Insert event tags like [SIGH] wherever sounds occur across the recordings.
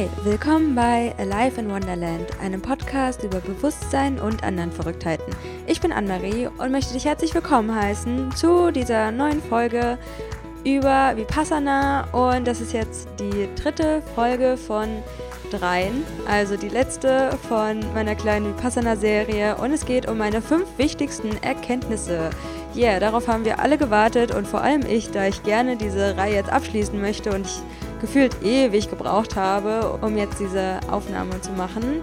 Hey, willkommen bei Alive in Wonderland, einem Podcast über Bewusstsein und anderen Verrücktheiten. Ich bin Anne-Marie und möchte dich herzlich willkommen heißen zu dieser neuen Folge über Vipassana und das ist jetzt die dritte Folge von dreien, also die letzte von meiner kleinen Vipassana-Serie und es geht um meine fünf wichtigsten Erkenntnisse. Yeah, darauf haben wir alle gewartet und vor allem ich, da ich gerne diese Reihe jetzt abschließen möchte und ich gefühlt ewig gebraucht habe, um jetzt diese Aufnahme zu machen.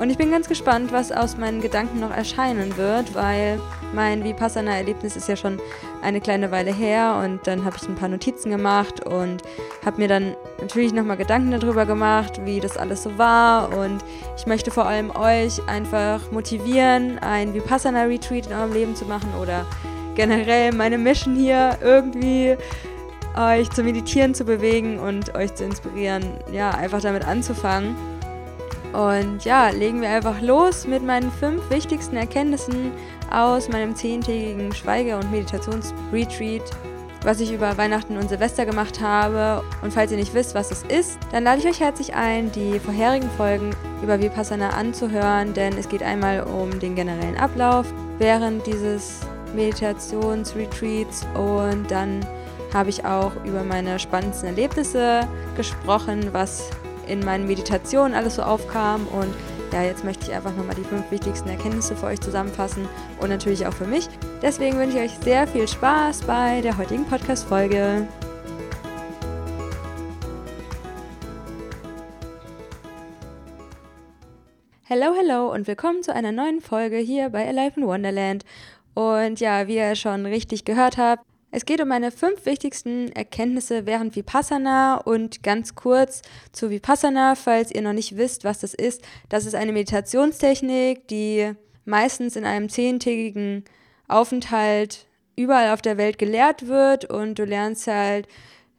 Und ich bin ganz gespannt, was aus meinen Gedanken noch erscheinen wird, weil mein Vipassana-Erlebnis ist ja schon eine kleine Weile her und dann habe ich ein paar Notizen gemacht und habe mir dann natürlich nochmal Gedanken darüber gemacht, wie das alles so war und ich möchte vor allem euch einfach motivieren, ein Vipassana-Retreat in eurem Leben zu machen oder generell meine Mission hier irgendwie euch zu meditieren zu bewegen und euch zu inspirieren, ja, einfach damit anzufangen. Und ja, legen wir einfach los mit meinen fünf wichtigsten Erkenntnissen aus meinem zehntägigen Schweige- und Meditationsretreat, was ich über Weihnachten und Silvester gemacht habe. Und falls ihr nicht wisst, was es ist, dann lade ich euch herzlich ein, die vorherigen Folgen über Vipassana anzuhören, denn es geht einmal um den generellen Ablauf während dieses Meditationsretreats und dann habe ich auch über meine spannendsten Erlebnisse gesprochen, was in meinen Meditationen alles so aufkam. Und ja, jetzt möchte ich einfach nochmal die fünf wichtigsten Erkenntnisse für euch zusammenfassen und natürlich auch für mich. Deswegen wünsche ich euch sehr viel Spaß bei der heutigen Podcast-Folge. Hello, hello und willkommen zu einer neuen Folge hier bei Alive in Wonderland. Und ja, wie ihr schon richtig gehört habt, es geht um meine fünf wichtigsten Erkenntnisse während Vipassana und ganz kurz zu Vipassana, falls ihr noch nicht wisst, was das ist. Das ist eine Meditationstechnik, die meistens in einem zehntägigen Aufenthalt überall auf der Welt gelehrt wird und du lernst halt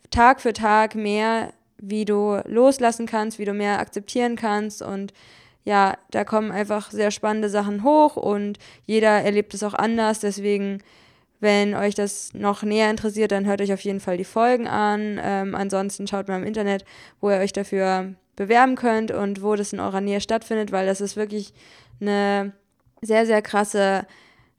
Tag für Tag mehr, wie du loslassen kannst, wie du mehr akzeptieren kannst und ja, da kommen einfach sehr spannende Sachen hoch und jeder erlebt es auch anders, deswegen wenn euch das noch näher interessiert, dann hört euch auf jeden Fall die Folgen an. Ähm, ansonsten schaut mal im Internet, wo ihr euch dafür bewerben könnt und wo das in eurer Nähe stattfindet, weil das ist wirklich eine sehr, sehr krasse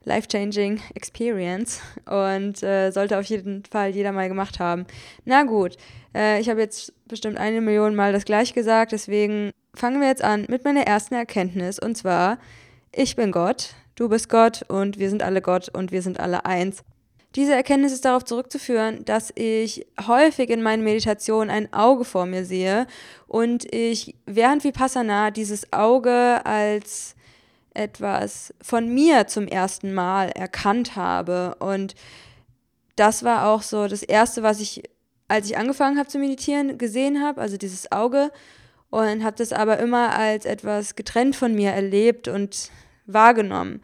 life-changing Experience und äh, sollte auf jeden Fall jeder mal gemacht haben. Na gut, äh, ich habe jetzt bestimmt eine Million Mal das gleich gesagt, deswegen fangen wir jetzt an mit meiner ersten Erkenntnis und zwar, ich bin Gott du bist Gott und wir sind alle Gott und wir sind alle eins. Diese Erkenntnis ist darauf zurückzuführen, dass ich häufig in meinen Meditationen ein Auge vor mir sehe und ich während Vipassana dieses Auge als etwas von mir zum ersten Mal erkannt habe. Und das war auch so das Erste, was ich, als ich angefangen habe zu meditieren, gesehen habe, also dieses Auge. Und habe das aber immer als etwas getrennt von mir erlebt und wahrgenommen.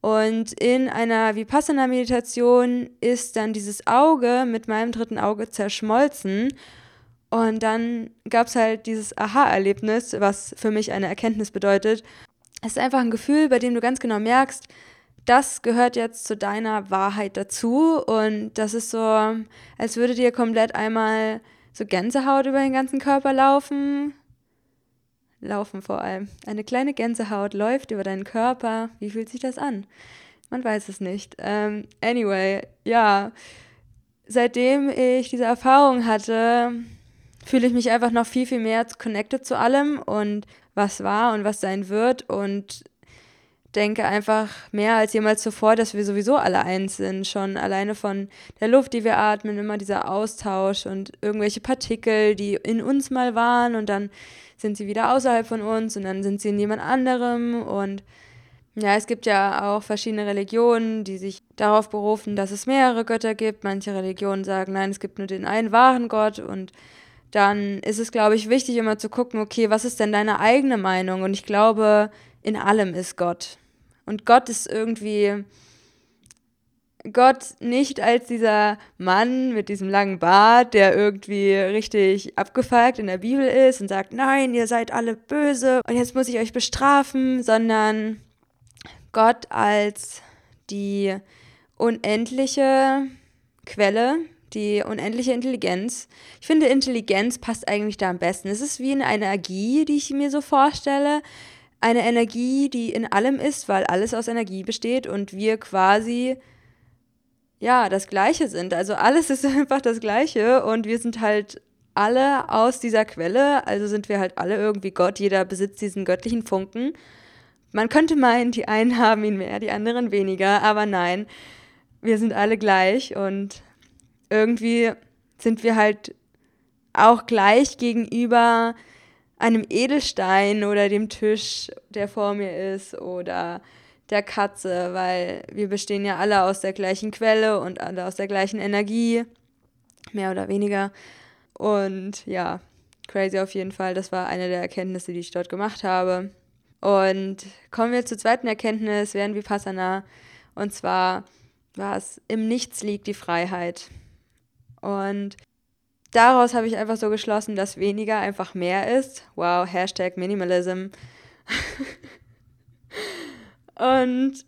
Und in einer Vipassana-Meditation ist dann dieses Auge mit meinem dritten Auge zerschmolzen. Und dann gab es halt dieses Aha-Erlebnis, was für mich eine Erkenntnis bedeutet. Es ist einfach ein Gefühl, bei dem du ganz genau merkst, das gehört jetzt zu deiner Wahrheit dazu. Und das ist so, als würde dir komplett einmal so Gänsehaut über den ganzen Körper laufen. Laufen vor allem. Eine kleine Gänsehaut läuft über deinen Körper. Wie fühlt sich das an? Man weiß es nicht. Ähm, anyway, ja. Seitdem ich diese Erfahrung hatte, fühle ich mich einfach noch viel, viel mehr connected zu allem und was war und was sein wird und denke einfach mehr als jemals zuvor, dass wir sowieso alle eins sind. Schon alleine von der Luft, die wir atmen, immer dieser Austausch und irgendwelche Partikel, die in uns mal waren und dann sind sie wieder außerhalb von uns und dann sind sie in jemand anderem und ja, es gibt ja auch verschiedene Religionen, die sich darauf berufen, dass es mehrere Götter gibt. Manche Religionen sagen, nein, es gibt nur den einen wahren Gott und dann ist es, glaube ich, wichtig, immer zu gucken, okay, was ist denn deine eigene Meinung? Und ich glaube, in allem ist Gott. Und Gott ist irgendwie Gott nicht als dieser Mann mit diesem langen Bart, der irgendwie richtig abgefuckt in der Bibel ist und sagt, nein, ihr seid alle böse und jetzt muss ich euch bestrafen, sondern Gott als die unendliche Quelle, die unendliche Intelligenz. Ich finde, Intelligenz passt eigentlich da am besten. Es ist wie eine Energie, die ich mir so vorstelle. Eine Energie, die in allem ist, weil alles aus Energie besteht und wir quasi ja das Gleiche sind. Also alles [LAUGHS] ist einfach das Gleiche und wir sind halt alle aus dieser Quelle, also sind wir halt alle irgendwie Gott, jeder besitzt diesen göttlichen Funken. Man könnte meinen, die einen [LAUGHS] haben ihn mehr, die anderen weniger, aber nein, wir sind alle gleich und irgendwie sind wir halt auch gleich gegenüber einem Edelstein oder dem Tisch, der vor mir ist oder der Katze, weil wir bestehen ja alle aus der gleichen Quelle und alle aus der gleichen Energie, mehr oder weniger. Und ja, crazy auf jeden Fall. Das war eine der Erkenntnisse, die ich dort gemacht habe. Und kommen wir zur zweiten Erkenntnis während Vipassana. Und zwar war es, im Nichts liegt die Freiheit. Und daraus habe ich einfach so geschlossen, dass weniger einfach mehr ist. Wow, Hashtag Minimalism. [LAUGHS] Und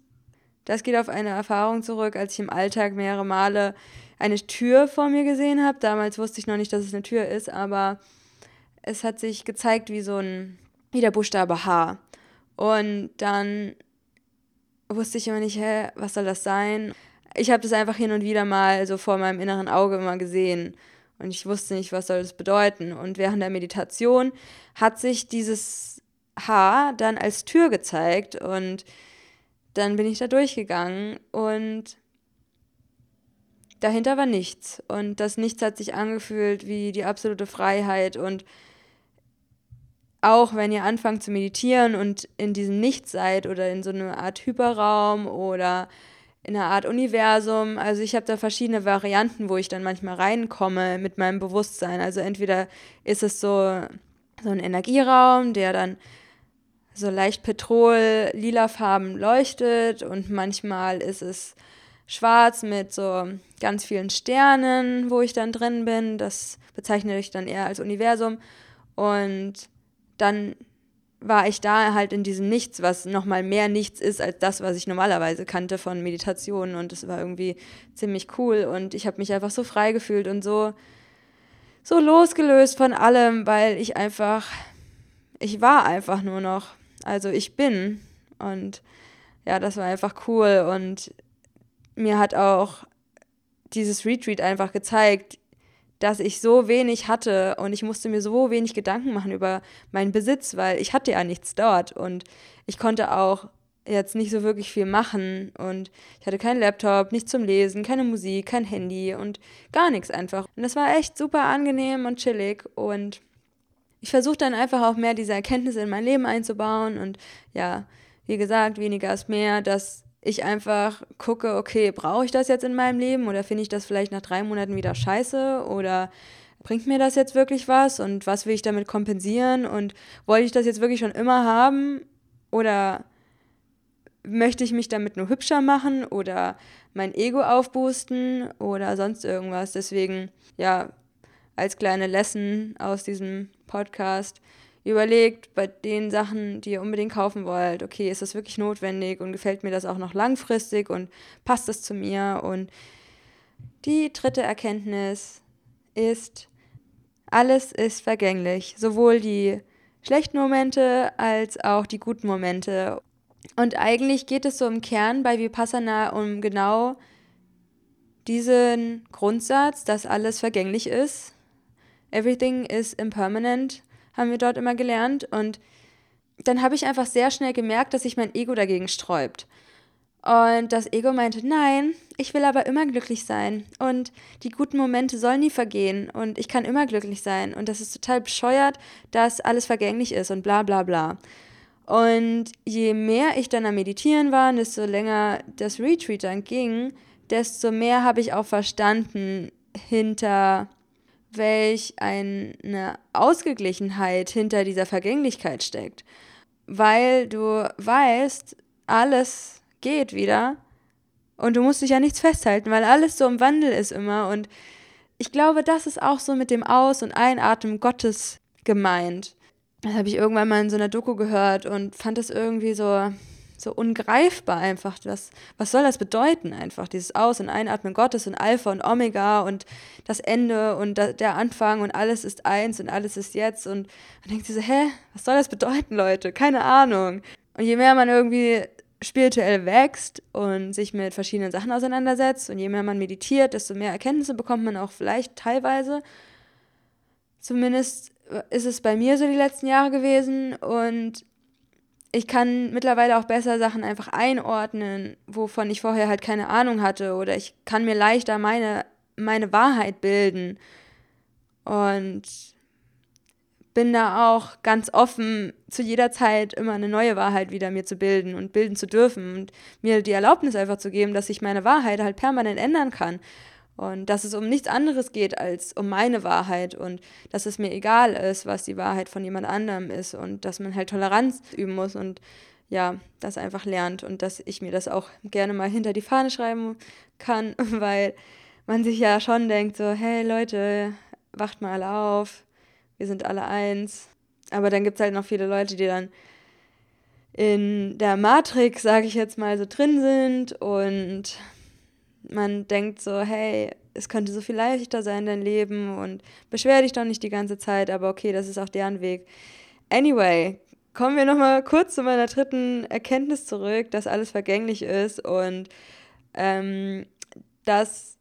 das geht auf eine Erfahrung zurück, als ich im Alltag mehrere Male eine Tür vor mir gesehen habe. Damals wusste ich noch nicht, dass es eine Tür ist, aber es hat sich gezeigt wie so ein, wie der Buchstabe H. Und dann wusste ich immer nicht, hä, was soll das sein? Ich habe das einfach hin und wieder mal so vor meinem inneren Auge immer gesehen. Und ich wusste nicht, was soll das bedeuten. Und während der Meditation hat sich dieses H dann als Tür gezeigt. Und dann bin ich da durchgegangen und dahinter war nichts. Und das Nichts hat sich angefühlt wie die absolute Freiheit. Und auch wenn ihr anfangt zu meditieren und in diesem Nichts seid oder in so einer Art Hyperraum oder in einer Art Universum, also ich habe da verschiedene Varianten, wo ich dann manchmal reinkomme mit meinem Bewusstsein. Also entweder ist es so, so ein Energieraum, der dann so leicht petrol lila Farben leuchtet und manchmal ist es schwarz mit so ganz vielen Sternen, wo ich dann drin bin. Das bezeichne ich dann eher als Universum. Und dann war ich da halt in diesem Nichts, was nochmal mehr Nichts ist als das, was ich normalerweise kannte von Meditationen. Und es war irgendwie ziemlich cool. Und ich habe mich einfach so frei gefühlt und so, so losgelöst von allem, weil ich einfach, ich war einfach nur noch. Also ich bin. Und ja, das war einfach cool. Und mir hat auch dieses Retreat einfach gezeigt, dass ich so wenig hatte und ich musste mir so wenig Gedanken machen über meinen Besitz, weil ich hatte ja nichts dort und ich konnte auch jetzt nicht so wirklich viel machen und ich hatte keinen Laptop, nichts zum Lesen, keine Musik, kein Handy und gar nichts einfach. Und das war echt super angenehm und chillig und ich versuche dann einfach auch mehr diese Erkenntnisse in mein Leben einzubauen und ja, wie gesagt, weniger ist mehr, dass ich einfach gucke, okay, brauche ich das jetzt in meinem Leben oder finde ich das vielleicht nach drei Monaten wieder scheiße oder bringt mir das jetzt wirklich was und was will ich damit kompensieren und wollte ich das jetzt wirklich schon immer haben oder möchte ich mich damit nur hübscher machen oder mein Ego aufboosten oder sonst irgendwas. Deswegen, ja, als kleine Lesson aus diesem Podcast, überlegt bei den Sachen, die ihr unbedingt kaufen wollt, okay, ist das wirklich notwendig und gefällt mir das auch noch langfristig und passt das zu mir? Und die dritte Erkenntnis ist, alles ist vergänglich, sowohl die schlechten Momente als auch die guten Momente. Und eigentlich geht es so im Kern bei Vipassana um genau diesen Grundsatz, dass alles vergänglich ist. Everything is impermanent haben wir dort immer gelernt. Und dann habe ich einfach sehr schnell gemerkt, dass sich mein Ego dagegen sträubt. Und das Ego meinte, nein, ich will aber immer glücklich sein. Und die guten Momente sollen nie vergehen. Und ich kann immer glücklich sein. Und das ist total bescheuert, dass alles vergänglich ist und bla bla bla. Und je mehr ich dann am Meditieren war, desto länger das Retreat dann ging, desto mehr habe ich auch verstanden hinter welch eine Ausgeglichenheit hinter dieser Vergänglichkeit steckt. Weil du weißt, alles geht wieder und du musst dich ja nichts festhalten, weil alles so im Wandel ist immer. Und ich glaube, das ist auch so mit dem Aus- und Einatmen Gottes gemeint. Das habe ich irgendwann mal in so einer Doku gehört und fand das irgendwie so, so ungreifbar einfach. Was, was soll das bedeuten einfach? Dieses Aus- und Einatmen Gottes und Alpha und Omega und das Ende und da, der Anfang und alles ist eins und alles ist jetzt. Und man denkt sich so, hä, was soll das bedeuten, Leute? Keine Ahnung. Und je mehr man irgendwie spirituell wächst und sich mit verschiedenen Sachen auseinandersetzt und je mehr man meditiert, desto mehr Erkenntnisse bekommt man auch vielleicht teilweise. Zumindest ist es bei mir so die letzten Jahre gewesen und ich kann mittlerweile auch besser Sachen einfach einordnen, wovon ich vorher halt keine Ahnung hatte. Oder ich kann mir leichter meine, meine Wahrheit bilden. Und bin da auch ganz offen, zu jeder Zeit immer eine neue Wahrheit wieder mir zu bilden und bilden zu dürfen und mir die Erlaubnis einfach zu geben, dass ich meine Wahrheit halt permanent ändern kann und dass es um nichts anderes geht als um meine Wahrheit und dass es mir egal ist, was die Wahrheit von jemand anderem ist und dass man halt Toleranz üben muss und ja, das einfach lernt und dass ich mir das auch gerne mal hinter die Fahne schreiben kann, [LAUGHS] weil man sich ja schon denkt so, hey Leute, wacht mal alle auf, wir sind alle eins. Aber dann gibt es halt noch viele Leute, die dann in der Matrix, sage ich jetzt mal, so drin sind und man denkt so, hey, es könnte so viel leichter sein, dein Leben und beschwer dich doch nicht die ganze Zeit, aber okay, das ist auch deren Weg. Anyway, kommen wir nochmal kurz zu meiner dritten Erkenntnis zurück, dass alles vergänglich ist und ähm, das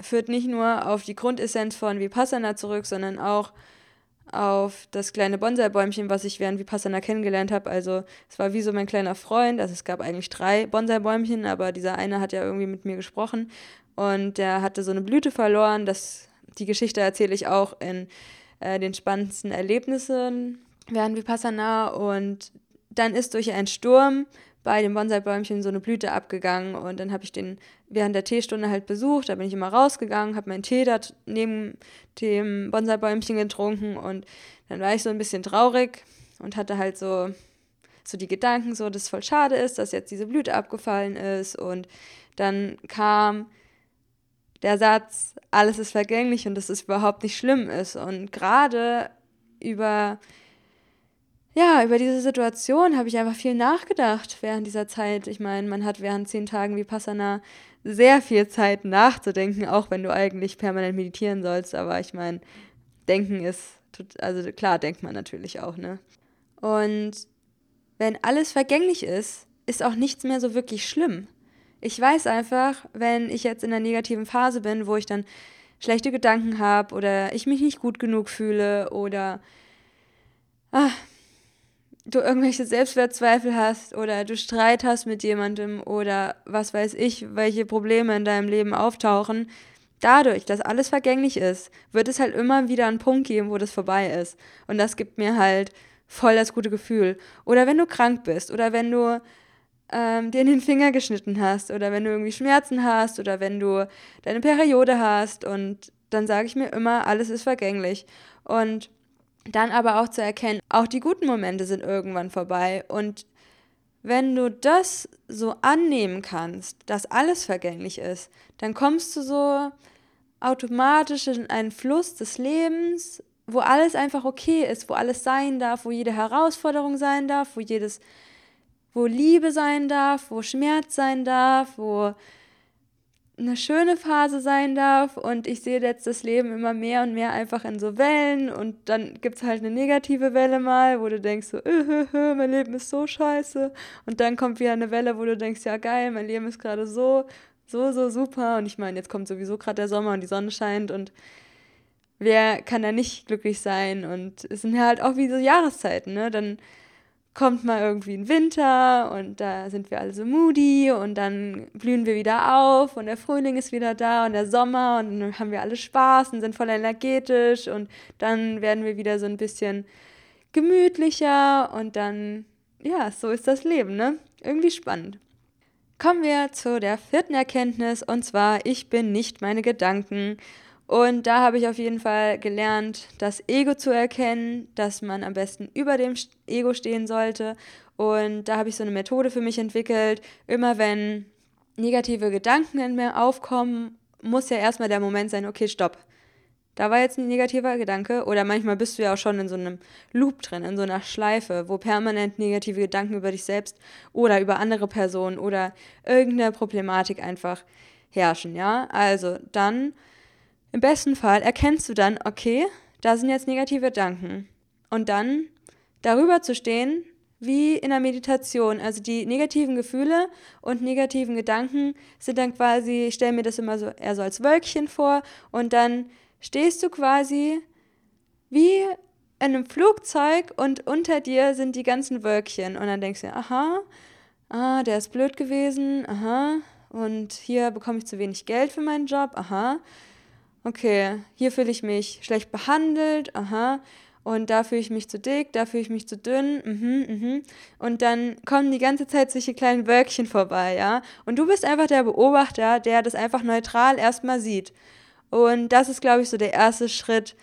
führt nicht nur auf die Grundessenz von Vipassana zurück, sondern auch auf das kleine Bonsai-Bäumchen, was ich während Vipassana kennengelernt habe. Also es war wie so mein kleiner Freund. Also es gab eigentlich drei Bonsai-Bäumchen, aber dieser eine hat ja irgendwie mit mir gesprochen und der hatte so eine Blüte verloren. Das, die Geschichte erzähle ich auch in äh, den spannendsten Erlebnissen während Vipassana und dann ist durch einen Sturm bei dem Bonsai-Bäumchen so eine Blüte abgegangen und dann habe ich den während der Teestunde halt besucht. Da bin ich immer rausgegangen, habe meinen Tee da neben dem Bonsai-Bäumchen getrunken und dann war ich so ein bisschen traurig und hatte halt so, so die Gedanken, so, dass es voll schade ist, dass jetzt diese Blüte abgefallen ist und dann kam der Satz, alles ist vergänglich und dass es überhaupt nicht schlimm ist und gerade über ja, über diese Situation habe ich einfach viel nachgedacht während dieser Zeit. Ich meine, man hat während zehn Tagen wie Passana sehr viel Zeit nachzudenken, auch wenn du eigentlich permanent meditieren sollst. Aber ich meine, denken ist, also klar denkt man natürlich auch, ne? Und wenn alles vergänglich ist, ist auch nichts mehr so wirklich schlimm. Ich weiß einfach, wenn ich jetzt in einer negativen Phase bin, wo ich dann schlechte Gedanken habe oder ich mich nicht gut genug fühle oder ah, du irgendwelche Selbstwertzweifel hast oder du Streit hast mit jemandem oder was weiß ich, welche Probleme in deinem Leben auftauchen, dadurch, dass alles vergänglich ist, wird es halt immer wieder einen Punkt geben, wo das vorbei ist. Und das gibt mir halt voll das gute Gefühl. Oder wenn du krank bist oder wenn du ähm, dir in den Finger geschnitten hast oder wenn du irgendwie Schmerzen hast oder wenn du deine Periode hast und dann sage ich mir immer, alles ist vergänglich. Und dann aber auch zu erkennen, auch die guten Momente sind irgendwann vorbei. Und wenn du das so annehmen kannst, dass alles vergänglich ist, dann kommst du so automatisch in einen Fluss des Lebens, wo alles einfach okay ist, wo alles sein darf, wo jede Herausforderung sein darf, wo jedes, wo Liebe sein darf, wo Schmerz sein darf, wo eine schöne Phase sein darf und ich sehe jetzt das Leben immer mehr und mehr einfach in so Wellen und dann gibt es halt eine negative Welle mal, wo du denkst so, äh, äh, mein Leben ist so scheiße. Und dann kommt wieder eine Welle, wo du denkst, ja geil, mein Leben ist gerade so, so, so super. Und ich meine, jetzt kommt sowieso gerade der Sommer und die Sonne scheint und wer kann da nicht glücklich sein? Und es sind halt auch wie so Jahreszeiten, ne, dann kommt mal irgendwie ein Winter und da sind wir alle so moody und dann blühen wir wieder auf und der Frühling ist wieder da und der Sommer und dann haben wir alle Spaß und sind voll energetisch und dann werden wir wieder so ein bisschen gemütlicher und dann, ja, so ist das Leben, ne? Irgendwie spannend. Kommen wir zu der vierten Erkenntnis und zwar, ich bin nicht meine Gedanken. Und da habe ich auf jeden Fall gelernt, das Ego zu erkennen, dass man am besten über dem Ego stehen sollte. Und da habe ich so eine Methode für mich entwickelt. Immer wenn negative Gedanken in mir aufkommen, muss ja erstmal der Moment sein, okay, stopp. da war jetzt ein negativer Gedanke. Oder manchmal bist du ja auch schon in so einem Loop drin, in so einer Schleife, wo permanent negative Gedanken über dich selbst oder über andere Personen oder irgendeine Problematik einfach herrschen, ja. Also dann, im besten Fall, erkennst du dann, okay, da sind jetzt negative Gedanken. Und dann darüber zu stehen, wie in der Meditation. Also die negativen Gefühle und negativen Gedanken sind dann quasi, ich stelle mir das immer so eher so als Wölkchen vor und dann stehst du quasi wie in einem Flugzeug und unter dir sind die ganzen Wölkchen und dann denkst du, aha, ah, der ist blöd gewesen, aha, und hier bekomme ich zu wenig Geld für meinen Job, aha, okay, hier fühle ich mich schlecht behandelt, aha, und da fühle ich mich zu dick, da fühle ich mich zu dünn, mhm, mhm. Und dann kommen die ganze Zeit solche kleinen Wölkchen vorbei, ja. Und du bist einfach der Beobachter, der das einfach neutral erstmal sieht. Und das ist, glaube ich, so der erste Schritt,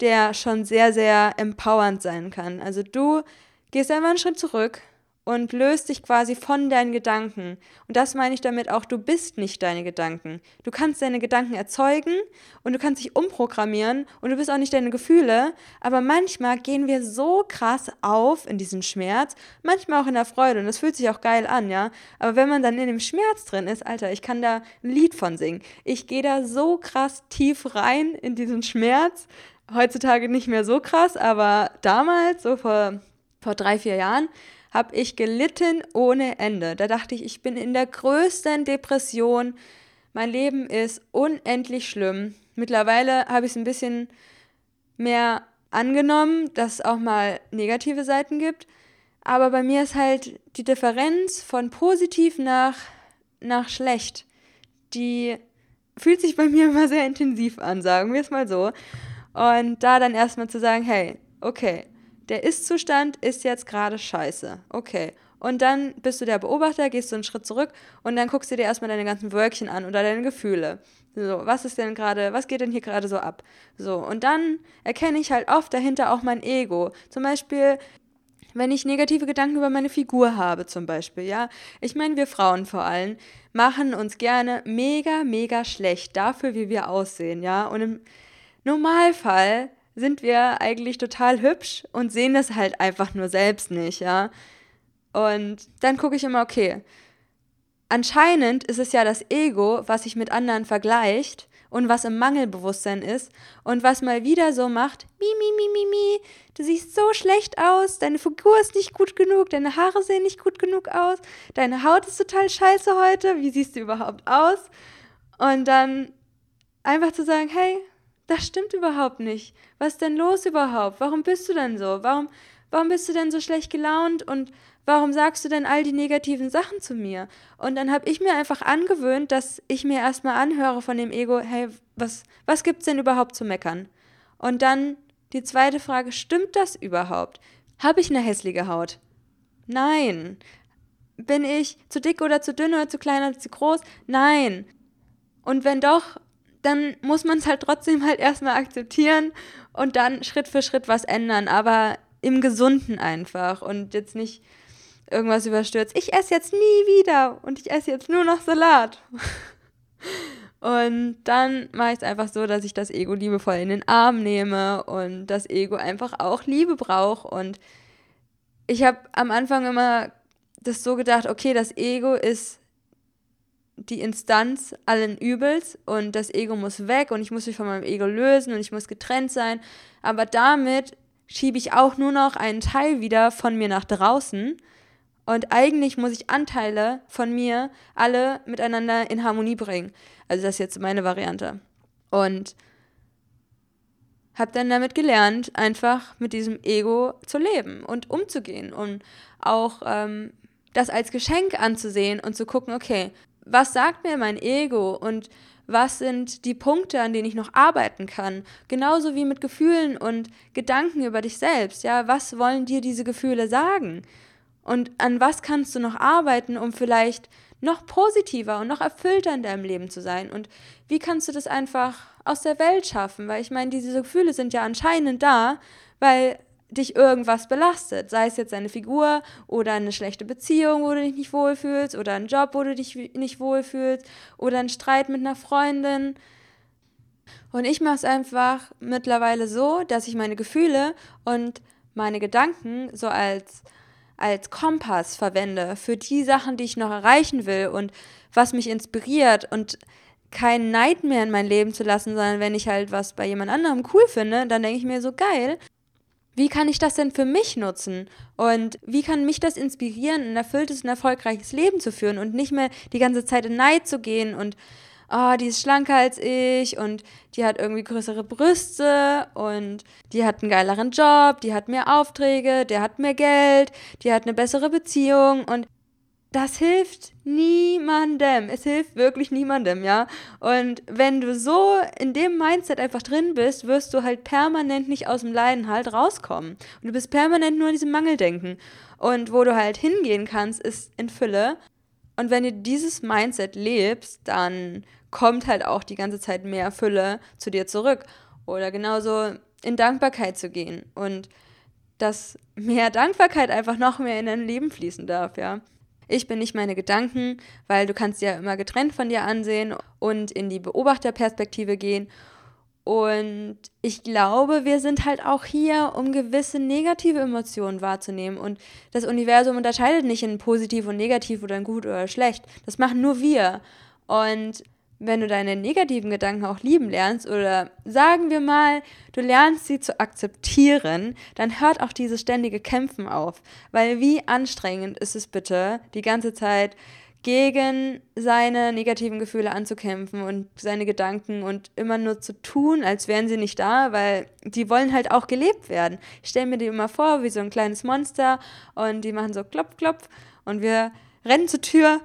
der schon sehr, sehr empowernd sein kann. Also du gehst einfach einen Schritt zurück und löst dich quasi von deinen Gedanken. Und das meine ich damit auch, du bist nicht deine Gedanken. Du kannst deine Gedanken erzeugen und du kannst dich umprogrammieren und du bist auch nicht deine Gefühle, aber manchmal gehen wir so krass auf in diesen Schmerz, manchmal auch in der Freude und das fühlt sich auch geil an, ja. Aber wenn man dann in dem Schmerz drin ist, Alter, ich kann da ein Lied von singen. Ich gehe da so krass tief rein in diesen Schmerz. Heutzutage nicht mehr so krass, aber damals, so vor, vor drei, vier Jahren, habe ich gelitten ohne Ende. Da dachte ich, ich bin in der größten Depression. Mein Leben ist unendlich schlimm. Mittlerweile habe ich es ein bisschen mehr angenommen, dass es auch mal negative Seiten gibt. Aber bei mir ist halt die Differenz von positiv nach, nach schlecht. Die fühlt sich bei [LAUGHS] mir immer sehr intensiv an, sagen wir es mal so. Und da dann erstmal zu sagen, hey, okay, der Ist-Zustand ist jetzt gerade scheiße. Okay. Und dann bist du der Beobachter, gehst du einen Schritt zurück und dann guckst du dir erstmal deine ganzen Wölkchen an oder deine Gefühle. So, was ist denn gerade, was geht denn hier gerade so ab? So, und dann erkenne ich halt oft dahinter auch mein Ego. Zum Beispiel, wenn ich negative Gedanken über meine Figur habe, zum Beispiel, ja. Ich meine, wir Frauen vor allem machen uns gerne mega, mega schlecht dafür, wie wir aussehen, ja. Und im Normalfall sind wir eigentlich total hübsch und sehen das halt einfach nur selbst nicht, ja. Und dann gucke ich immer, okay, anscheinend ist es ja das Ego, was sich mit anderen vergleicht und was im Mangelbewusstsein ist und was mal wieder so macht, mi, mi, mi, mi, mi, du siehst so schlecht aus, deine Figur ist nicht gut genug, deine Haare sehen nicht gut genug aus, deine Haut ist total scheiße heute, wie siehst du überhaupt aus? Und dann einfach zu sagen, hey, das stimmt überhaupt nicht. Was ist denn los überhaupt? Warum bist du denn so? Warum, warum bist du denn so schlecht gelaunt und warum sagst du denn all die negativen Sachen zu mir? Und dann habe ich mir einfach angewöhnt, dass ich mir erstmal anhöre von dem Ego, hey, was, was gibt's denn überhaupt zu meckern? Und dann die zweite Frage, stimmt das überhaupt? Habe ich eine hässliche Haut? Nein. Bin ich zu dick oder zu dünn oder zu klein oder zu groß? Nein. Und wenn doch, dann muss man es halt trotzdem halt erstmal akzeptieren und dann Schritt für Schritt was ändern, aber im Gesunden einfach und jetzt nicht irgendwas überstürzt. Ich esse jetzt nie wieder und ich esse jetzt nur noch Salat. [LAUGHS] Und dann mache ich es einfach so, dass ich das Ego liebevoll in den Arm nehme und das Ego einfach auch Liebe braucht. Und ich habe am Anfang immer das so gedacht, okay, das Ego ist die Instanz allen Übels und das Ego muss weg und ich muss mich von meinem Ego lösen und ich muss getrennt sein. Aber damit schiebe ich auch nur noch einen Teil wieder von mir nach draußen. Und eigentlich muss ich Anteile von mir alle miteinander in Harmonie bringen. Also das ist jetzt meine Variante. Und habe dann damit gelernt, einfach mit diesem Ego zu leben und umzugehen und auch ähm, das als Geschenk anzusehen und zu gucken, okay, was sagt mir mein Ego und was sind die Punkte, an denen ich noch arbeiten kann? Genauso wie mit Gefühlen und Gedanken über dich selbst. Ja, was wollen dir diese Gefühle sagen? Und an was kannst du noch arbeiten, um vielleicht noch positiver und noch erfüllter in deinem Leben zu sein? Und wie kannst du das einfach aus der Welt schaffen? Weil ich meine, diese Gefühle sind ja anscheinend da, weil dich irgendwas belastet, sei es jetzt eine Figur oder eine schlechte Beziehung, wo du dich nicht wohlfühlst, oder ein Job, wo du dich nicht wohlfühlst, oder ein Streit mit einer Freundin. Und ich mache es einfach mittlerweile so, dass ich meine Gefühle und meine Gedanken so als, als Kompass verwende für die Sachen, die ich noch erreichen will und was mich inspiriert und keinen Neid mehr in mein Leben zu lassen, sondern wenn ich halt was bei jemand anderem cool finde, dann denke ich mir so geil, wie kann ich das denn für mich nutzen? Und wie kann mich das inspirieren, ein erfülltes und erfolgreiches Leben zu führen und nicht mehr die ganze Zeit in Neid zu gehen und oh, die ist schlanker als ich und die hat irgendwie größere Brüste und die hat einen geileren Job, die hat mehr Aufträge, der hat mehr Geld, die hat eine bessere Beziehung und das hilft niemandem. Es hilft wirklich niemandem, ja. Und wenn du so in dem Mindset einfach drin bist, wirst du halt permanent nicht aus dem Leiden halt rauskommen. Und du bist permanent nur in diesem Mangeldenken. Und wo du halt hingehen kannst, ist in Fülle. Und wenn du dieses Mindset lebst, dann kommt halt auch die ganze Zeit mehr Fülle zu dir zurück. Oder genauso in Dankbarkeit zu gehen. Und dass mehr Dankbarkeit einfach noch mehr in dein Leben fließen darf, ja. Ich bin nicht meine Gedanken, weil du kannst ja immer getrennt von dir ansehen und in die Beobachterperspektive gehen. Und ich glaube, wir sind halt auch hier, um gewisse negative Emotionen wahrzunehmen. Und das Universum unterscheidet nicht in positiv und negativ oder in gut oder schlecht. Das machen nur wir. Und wenn du deine negativen Gedanken auch lieben lernst oder sagen wir mal, du lernst sie zu akzeptieren, dann hört auch dieses ständige Kämpfen auf. Weil wie anstrengend ist es bitte, die ganze Zeit gegen seine negativen Gefühle anzukämpfen und seine Gedanken und immer nur zu tun, als wären sie nicht da, weil die wollen halt auch gelebt werden. Ich stelle mir die immer vor wie so ein kleines Monster und die machen so klopf, klopf und wir rennen zur Tür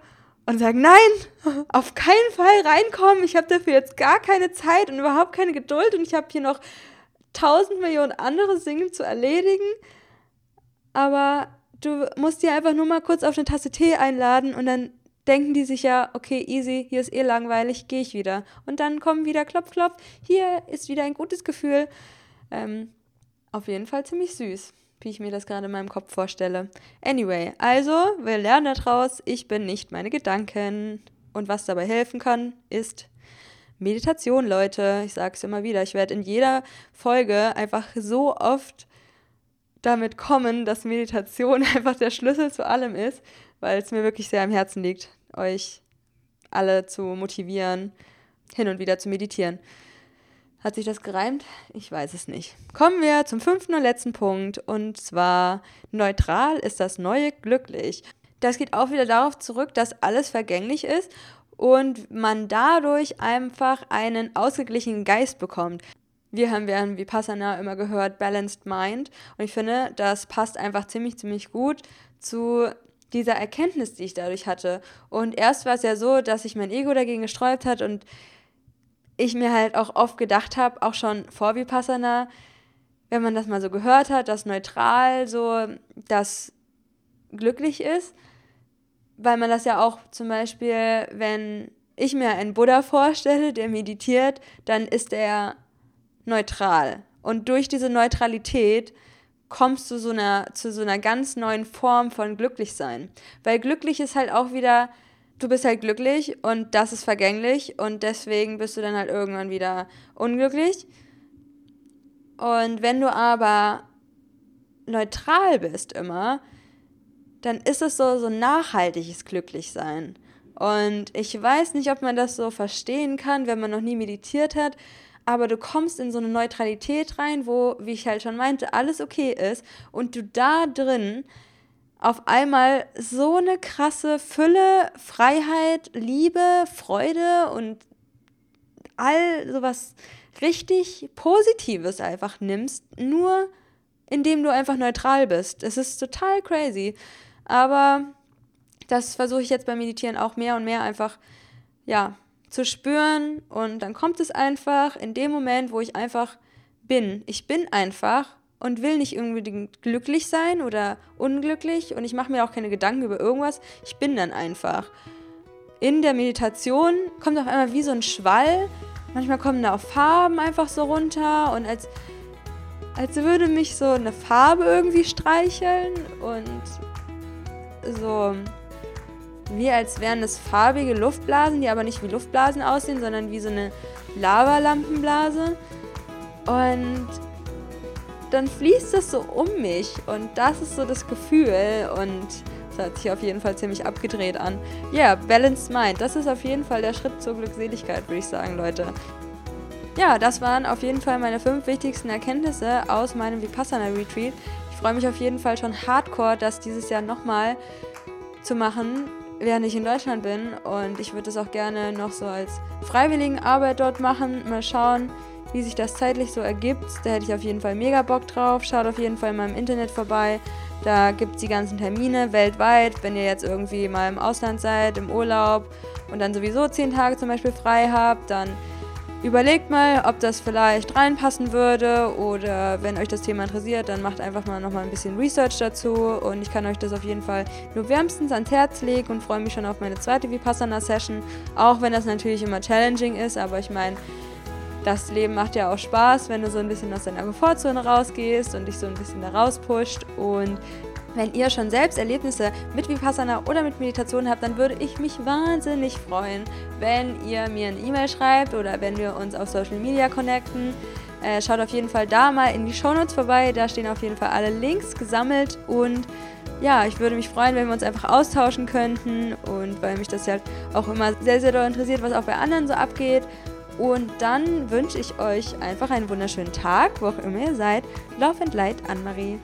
und sagen, nein, auf keinen Fall reinkommen, ich habe dafür jetzt gar keine Zeit und überhaupt keine Geduld und ich habe hier noch tausend Millionen andere Dinge zu erledigen. Aber du musst dir einfach nur mal kurz auf eine Tasse Tee einladen und dann denken die sich ja, okay, easy, hier ist eh langweilig, gehe ich wieder. Und dann kommen wieder klopf, klopf, hier ist wieder ein gutes Gefühl. Ähm, auf jeden Fall ziemlich süß wie ich mir das gerade in meinem Kopf vorstelle. Anyway, also, wir lernen daraus, ich bin nicht meine Gedanken. Und was dabei helfen kann, ist Meditation, Leute. Ich sage es immer wieder. Ich werde in jeder Folge einfach so oft damit kommen, dass Meditation [LAUGHS] einfach der Schlüssel zu allem ist, weil es mir wirklich sehr am Herzen liegt, euch alle zu motivieren, hin und wieder zu meditieren. Hat sich das gereimt? Ich weiß es nicht. Kommen wir zum fünften und letzten Punkt und zwar neutral ist das neue glücklich. Das geht auch wieder darauf zurück, dass alles vergänglich ist und man dadurch einfach einen ausgeglichenen Geist bekommt. Wir haben während Vipassana immer gehört Balanced Mind und ich finde, das passt einfach ziemlich, ziemlich gut zu dieser Erkenntnis, die ich dadurch hatte. Und erst war es ja so, dass sich mein Ego dagegen gesträubt hat und ich mir halt auch oft gedacht habe, auch schon vor Vipassana, wenn man das mal so gehört hat, dass neutral so das glücklich ist, weil man das ja auch zum Beispiel, wenn ich mir einen Buddha vorstelle, der meditiert, dann ist er neutral. Und durch diese Neutralität kommst du so einer, zu so einer ganz neuen Form von Glücklichsein. Weil glücklich ist halt auch wieder du bist halt glücklich und das ist vergänglich und deswegen bist du dann halt irgendwann wieder unglücklich. Und wenn du aber neutral bist immer, dann ist es so, so nachhaltiges Glücklichsein. Und ich weiß nicht, ob man das so verstehen kann, wenn man noch nie meditiert hat, aber du kommst in so eine Neutralität rein, wo, wie ich halt schon meinte, alles okay ist und du da drin auf einmal so eine krasse Fülle, Freiheit, Liebe, Freude und all sowas richtig Positives einfach nimmst, nur indem du einfach neutral bist. Es ist total crazy. Aber das versuche ich jetzt beim Meditieren auch mehr und mehr einfach, ja, zu spüren. Und dann kommt es einfach in dem Moment, wo ich einfach bin. Ich bin einfach und will nicht unbedingt glücklich sein oder unglücklich und ich mache mir auch keine Gedanken über irgendwas. Ich bin dann einfach. In der Meditation kommt auf einmal wie so ein Schwall. Manchmal kommen da auch Farben einfach so runter und als, als würde mich so eine Farbe irgendwie streicheln und so, wie als wären es farbige Luftblasen, die aber nicht wie Luftblasen aussehen, sondern wie so eine Lavalampenblase. Und dann fließt es so um mich und das ist so das Gefühl und das hört sich auf jeden Fall ziemlich abgedreht an. Ja, yeah, Balanced Mind, das ist auf jeden Fall der Schritt zur Glückseligkeit, würde ich sagen, Leute. Ja, das waren auf jeden Fall meine fünf wichtigsten Erkenntnisse aus meinem Vipassana Retreat. Ich freue mich auf jeden Fall schon hardcore, das dieses Jahr nochmal zu machen, während ich in Deutschland bin. Und ich würde das auch gerne noch so als Freiwilligenarbeit dort machen. Mal schauen, wie sich das zeitlich so ergibt. Da hätte ich auf jeden Fall mega Bock drauf. Schaut auf jeden Fall in meinem Internet vorbei. Da gibt es die ganzen Termine weltweit. Wenn ihr jetzt irgendwie mal im Ausland seid, im Urlaub und dann sowieso zehn Tage zum Beispiel frei habt, dann Überlegt mal, ob das vielleicht reinpassen würde oder wenn euch das Thema interessiert, dann macht einfach mal nochmal ein bisschen Research dazu und ich kann euch das auf jeden Fall nur wärmstens ans Herz legen und freue mich schon auf meine zweite Vipassana-Session, auch wenn das natürlich immer challenging ist, aber ich meine, das Leben macht ja auch Spaß, wenn du so ein bisschen aus deiner Komfortzone rausgehst und dich so ein bisschen da rauspusht und wenn ihr schon selbst Erlebnisse mit Vipassana oder mit Meditation habt, dann würde ich mich wahnsinnig freuen, wenn ihr mir eine E-Mail schreibt oder wenn wir uns auf Social Media connecten. Äh, schaut auf jeden Fall da mal in die Shownotes vorbei, da stehen auf jeden Fall alle Links gesammelt und ja, ich würde mich freuen, wenn wir uns einfach austauschen könnten und weil mich das halt auch immer sehr, sehr doll interessiert, was auch bei anderen so abgeht. Und dann wünsche ich euch einfach einen wunderschönen Tag, wo auch immer ihr seid. Love and Light, Anne-Marie.